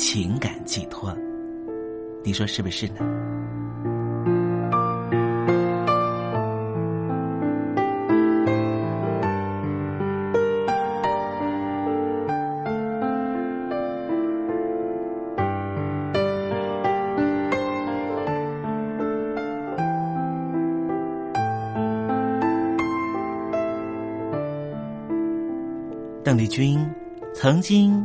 情感寄托，你说是不是呢？邓丽君。曾经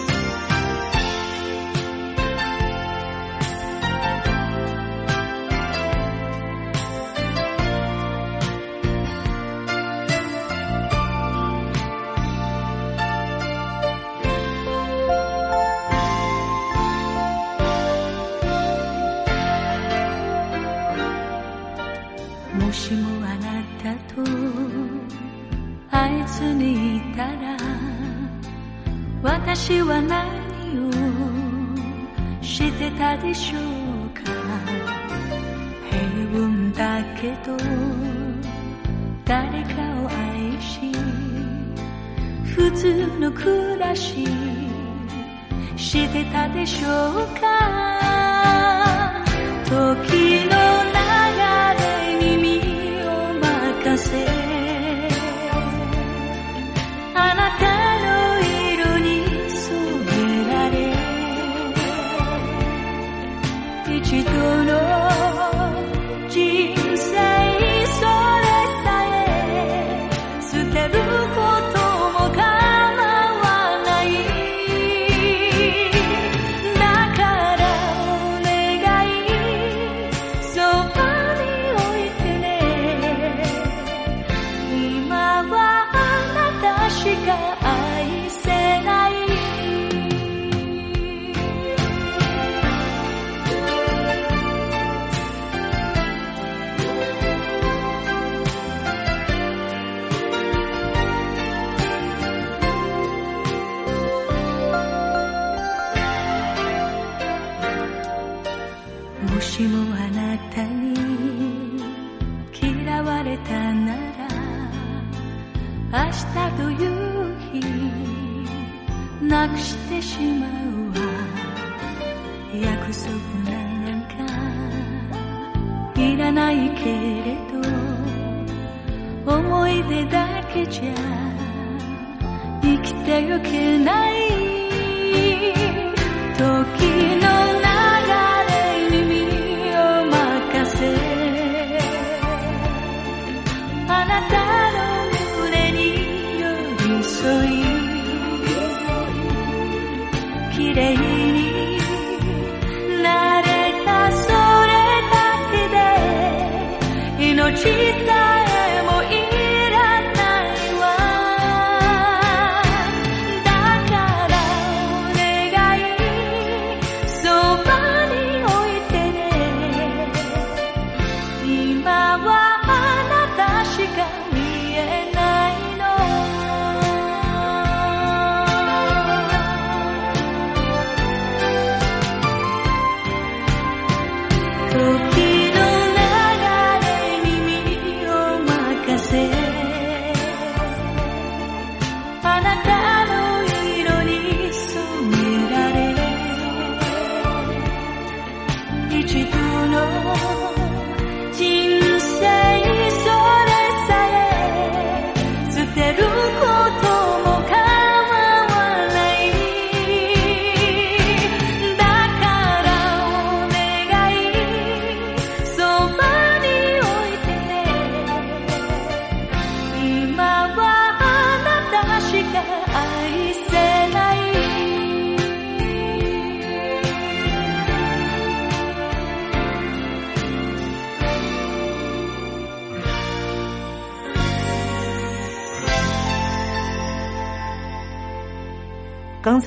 ずにいたら私は何をしてたでしょうか。平凡だけど誰かを愛し普通の暮らししてたでしょうか。時の know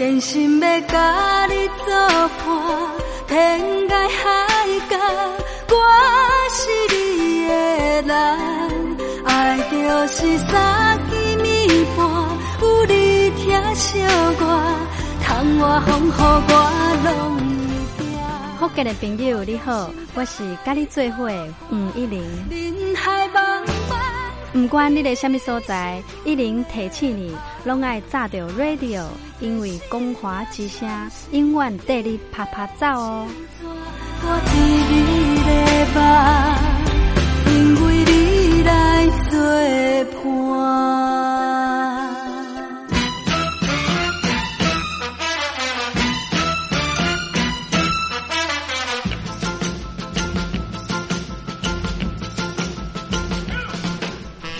真心要甲你作伴，天涯海角，我是你的人。爱就是三更暝半，有你疼惜我，窗外风雨我拢会定。福建的朋友你好，我是甲你做伙的黄一玲。不管你在什么所在，一零提起你，拢爱炸着 radio，因为光华之声永远带你啪啪走哦。我伫你的梦，因为你来作伴。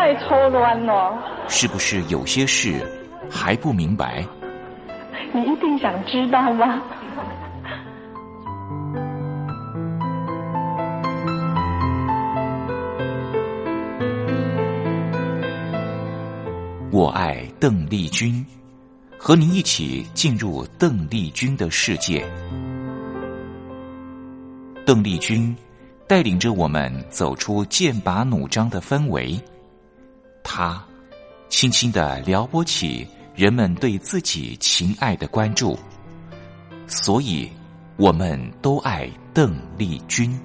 哦，我也超乱了。是不是有些事还不明白？你一定想知道吗？我爱邓丽君，和您一起进入邓丽君的世界。邓丽君带领着我们走出剑拔弩张的氛围，他轻轻的撩拨起人们对自己情爱的关注，所以我们都爱邓丽君。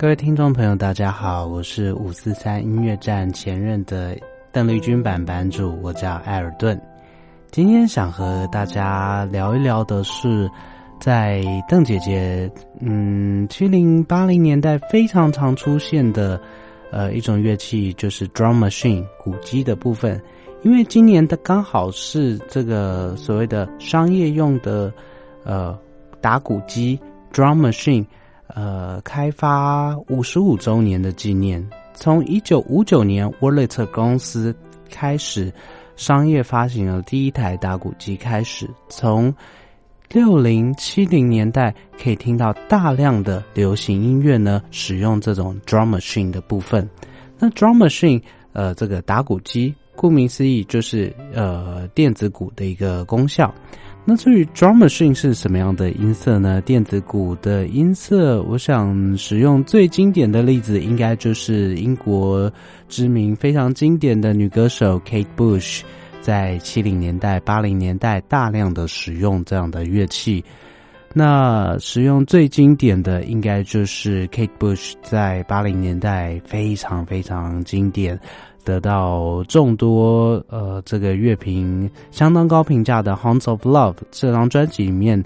各位听众朋友，大家好，我是五四三音乐站前任的邓丽君版版主，我叫艾尔顿。今天想和大家聊一聊的是，在邓姐姐嗯七零八零年代非常常出现的呃一种乐器，就是 drum machine 鼓机的部分。因为今年的刚好是这个所谓的商业用的呃打鼓机 drum machine。呃，开发五十五周年的纪念，从一九五九年沃雷特公司开始商业发行了第一台打鼓机开始，从六零七零年代可以听到大量的流行音乐呢，使用这种 drum machine 的部分。那 drum machine，呃，这个打鼓机，顾名思义就是呃电子鼓的一个功效。那至于 drum machine 是什么样的音色呢？电子鼓的音色，我想使用最经典的例子，应该就是英国知名非常经典的女歌手 Kate Bush，在七零年代、八零年代大量的使用这样的乐器。那使用最经典的，应该就是 Kate Bush 在八零年代非常非常经典。得到众多呃这个乐评相当高评价的《Hounds of Love》这张专辑里面，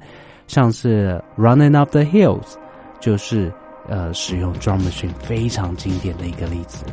像是《Running Up the Hills》，就是呃使用 drum machine 非常经典的一个例子。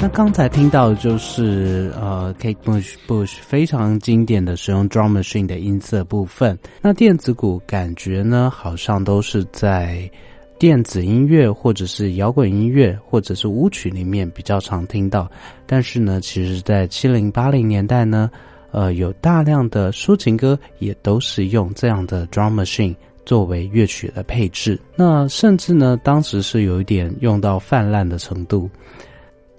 那刚才听到的就是呃，Kate Bush Bush 非常经典的使用 drum machine 的音色部分。那电子鼓感觉呢，好像都是在电子音乐或者是摇滚音乐或者是舞曲里面比较常听到。但是呢，其实，在七零八零年代呢，呃，有大量的抒情歌也都是用这样的 drum machine 作为乐曲的配置。那甚至呢，当时是有一点用到泛滥的程度。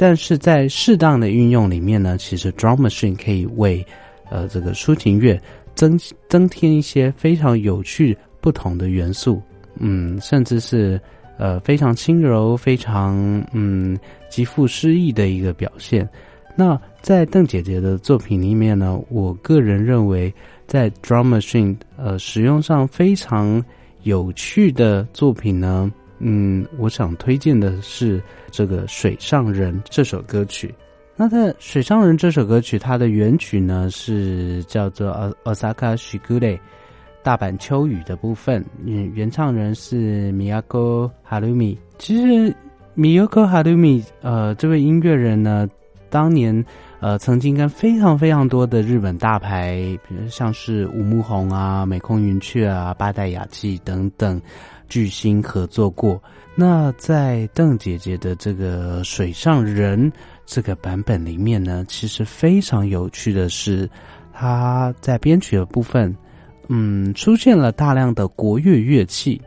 但是在适当的运用里面呢，其实 drum machine 可以为呃这个抒情乐增增添一些非常有趣不同的元素，嗯，甚至是呃非常轻柔、非常嗯极富诗意的一个表现。那在邓姐姐的作品里面呢，我个人认为在 drum machine 呃使用上非常有趣的作品呢。嗯，我想推荐的是这个《水上人》这首歌曲。那在《水上人》这首歌曲，它的原曲呢是叫做《Osaka Shigure》大阪秋雨的部分。嗯，原唱人是 Miyako Harumi。其实 Miyako Harumi 呃这位音乐人呢，当年呃曾经跟非常非常多的日本大牌，比如像是五木宏啊、美空云雀啊、八代雅纪等等。巨星合作过，那在邓姐姐的这个《水上人》这个版本里面呢，其实非常有趣的是，她在编曲的部分，嗯，出现了大量的国乐乐器，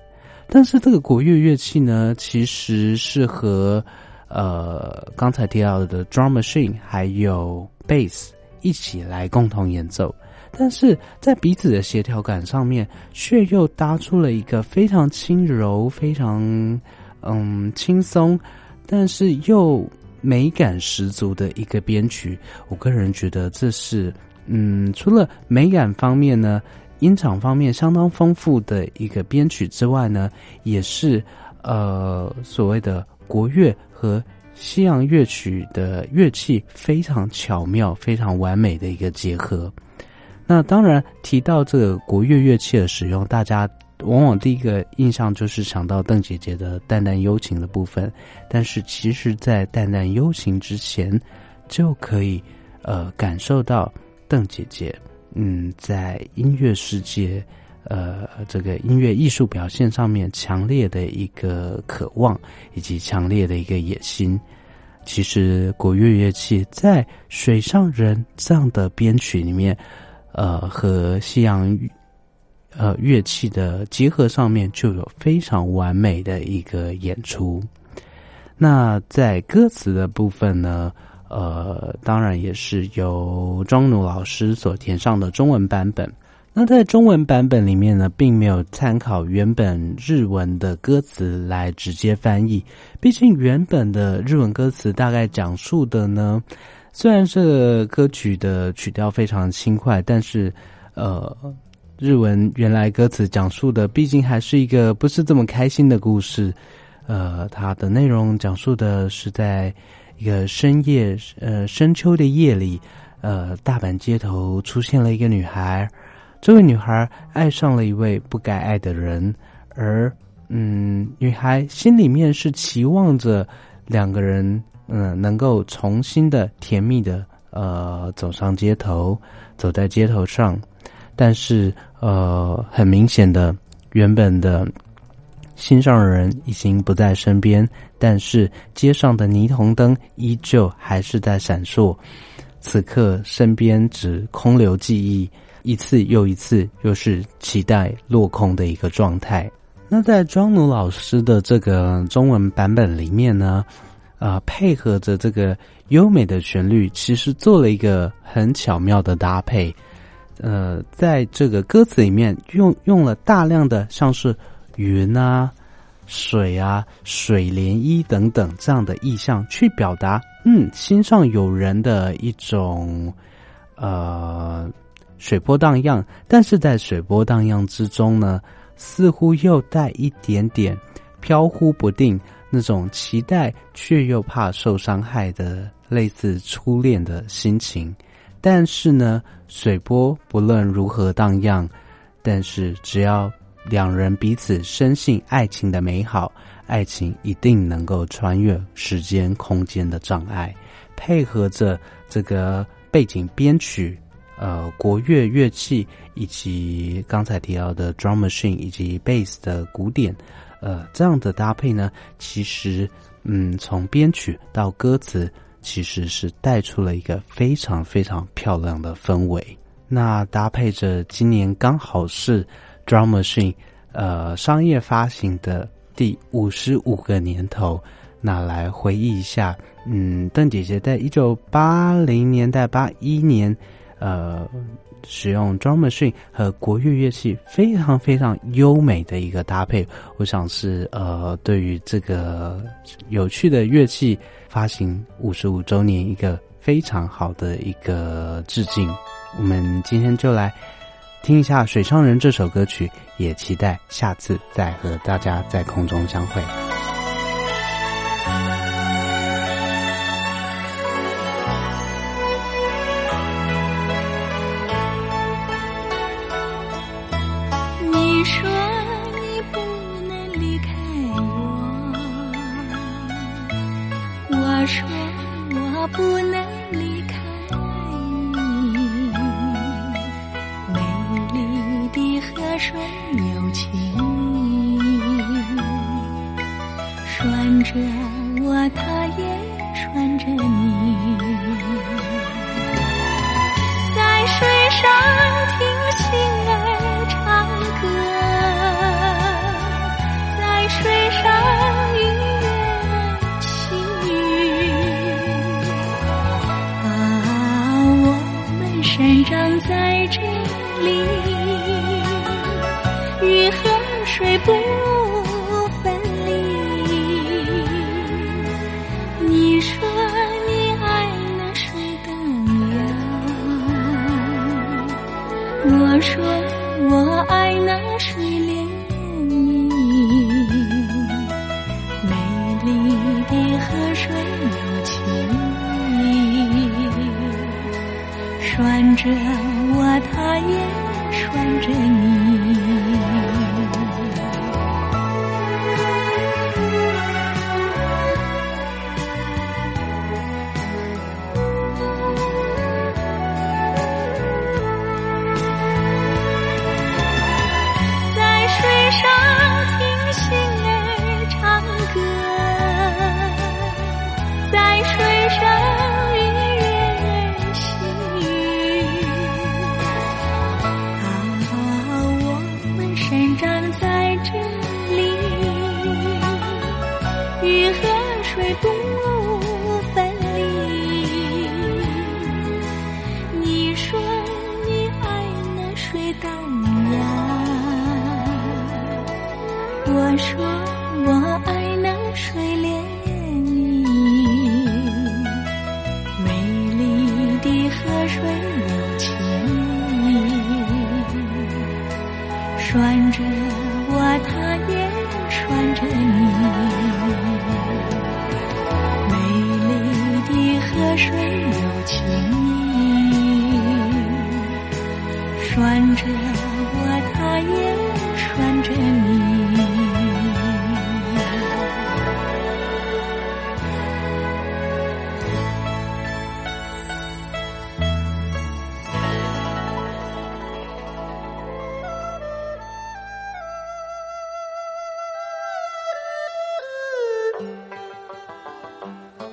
但是这个国乐乐器呢，其实是和呃刚才提到的 drum machine 还有 bass 一起来共同演奏。但是在彼此的协调感上面，却又搭出了一个非常轻柔、非常嗯轻松，但是又美感十足的一个编曲。我个人觉得这是嗯，除了美感方面呢，音场方面相当丰富的一个编曲之外呢，也是呃所谓的国乐和西洋乐曲的乐器非常巧妙、非常完美的一个结合。那当然提到这个国乐乐器的使用，大家往往第一个印象就是想到邓姐姐的淡淡幽情的部分，但是其实，在淡淡幽情之前，就可以呃感受到邓姐姐嗯在音乐世界呃这个音乐艺术表现上面强烈的一个渴望以及强烈的一个野心。其实国乐乐器在《水上人》这样的编曲里面，呃，和西洋呃乐器的结合上面就有非常完美的一个演出。那在歌词的部分呢，呃，当然也是由庄奴老师所填上的中文版本。那在中文版本里面呢，并没有参考原本日文的歌词来直接翻译。毕竟原本的日文歌词大概讲述的呢，虽然这个歌曲的曲调非常轻快，但是呃，日文原来歌词讲述的毕竟还是一个不是这么开心的故事。呃，它的内容讲述的是在一个深夜，呃，深秋的夜里，呃，大阪街头出现了一个女孩。这位女孩爱上了一位不该爱的人，而嗯，女孩心里面是期望着两个人嗯能够重新的甜蜜的呃走上街头，走在街头上，但是呃很明显的，原本的心上人已经不在身边，但是街上的霓虹灯依旧还是在闪烁，此刻身边只空留记忆。一次又一次，又是期待落空的一个状态。那在庄奴老师的这个中文版本里面呢，啊，配合着这个优美的旋律，其实做了一个很巧妙的搭配。呃，在这个歌词里面用用了大量的像是云啊、水啊、水涟漪等等这样的意象，去表达嗯心上有人的一种呃。水波荡漾，但是在水波荡漾之中呢，似乎又带一点点飘忽不定，那种期待却又怕受伤害的类似初恋的心情。但是呢，水波不论如何荡漾，但是只要两人彼此深信爱情的美好，爱情一定能够穿越时间空间的障碍，配合着这个背景编曲。呃，国乐乐器以及刚才提到的 drum machine 以及 bass 的鼓点，呃，这样的搭配呢，其实，嗯，从编曲到歌词，其实是带出了一个非常非常漂亮的氛围。那搭配着今年刚好是 drum machine 呃商业发行的第五十五个年头，那来回忆一下，嗯，邓姐姐在一九八零年代八一年。呃，使用 drum machine 和国乐乐器非常非常优美的一个搭配，我想是呃，对于这个有趣的乐器发行五十五周年一个非常好的一个致敬。我们今天就来听一下《水上人》这首歌曲，也期待下次再和大家在空中相会。你说你不能离开我，我说我不能离开你，美丽的河水有情，拴着我，它也拴着你。你与河水不分离，你说你爱那水荡漾，我说我爱那水涟漪，美丽的河水有情意，拴着我他眼。关着你。